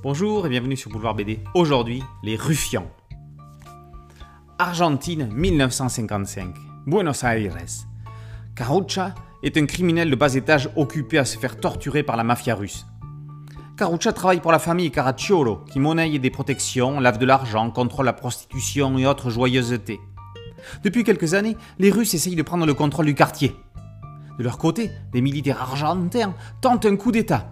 Bonjour et bienvenue sur Boulevard BD. Aujourd'hui, les ruffians. Argentine 1955. Buenos Aires. Carucha est un criminel de bas étage occupé à se faire torturer par la mafia russe. Carucha travaille pour la famille Caracciolo, qui monnaie des protections, lave de l'argent, contrôle la prostitution et autres joyeusetés. Depuis quelques années, les Russes essayent de prendre le contrôle du quartier. De leur côté, des militaires argentins tentent un coup d'État.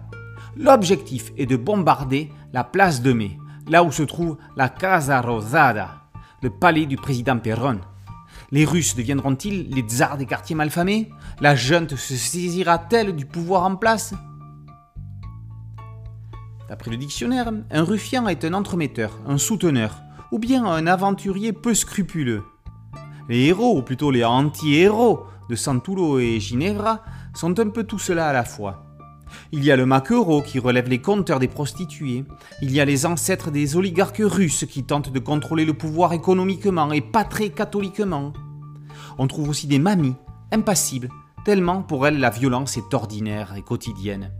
L'objectif est de bombarder la place de Mai, là où se trouve la Casa Rosada, le palais du président Perron. Les Russes deviendront-ils les tsars des quartiers malfamés? La junte se saisira-t-elle du pouvoir en place? D'après le dictionnaire, un ruffian est un entremetteur, un souteneur, ou bien un aventurier peu scrupuleux. Les héros, ou plutôt les anti-héros, de Santulo et Ginevra sont un peu tout cela à la fois. Il y a le maquereau qui relève les compteurs des prostituées. Il y a les ancêtres des oligarques russes qui tentent de contrôler le pouvoir économiquement et pas très catholiquement. On trouve aussi des mamies, impassibles, tellement pour elles la violence est ordinaire et quotidienne.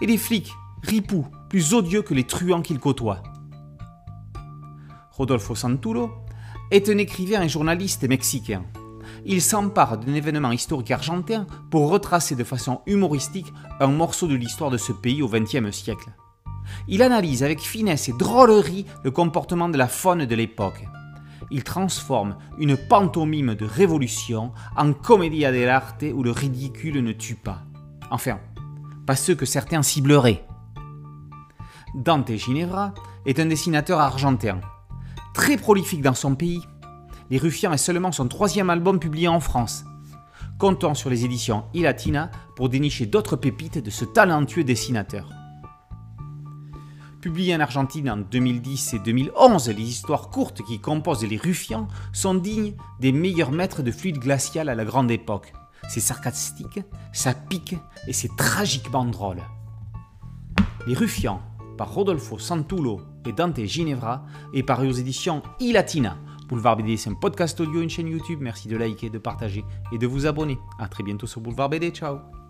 Et des flics, ripoux, plus odieux que les truands qu'ils côtoient. Rodolfo Santulo est un écrivain et journaliste mexicain il s'empare d'un événement historique argentin pour retracer de façon humoristique un morceau de l'histoire de ce pays au XXe siècle. Il analyse avec finesse et drôlerie le comportement de la faune de l'époque. Il transforme une pantomime de révolution en commedia dell'arte où le ridicule ne tue pas. Enfin, pas ceux que certains cibleraient. Dante Ginevra est un dessinateur argentin, très prolifique dans son pays les Ruffians est seulement son troisième album publié en France. Comptons sur les éditions Ilatina pour dénicher d'autres pépites de ce talentueux dessinateur. Publié en Argentine en 2010 et 2011, les histoires courtes qui composent les Ruffians sont dignes des meilleurs maîtres de fluide glacial à la grande époque. C'est sarcastique, ça pique et c'est tragiquement drôle. Les Ruffians, par Rodolfo Santulo et Dante Ginevra, est paru aux éditions Ilatina. Boulevard BD, c'est un podcast audio, une chaîne YouTube. Merci de liker, de partager et de vous abonner. A très bientôt sur Boulevard BD. Ciao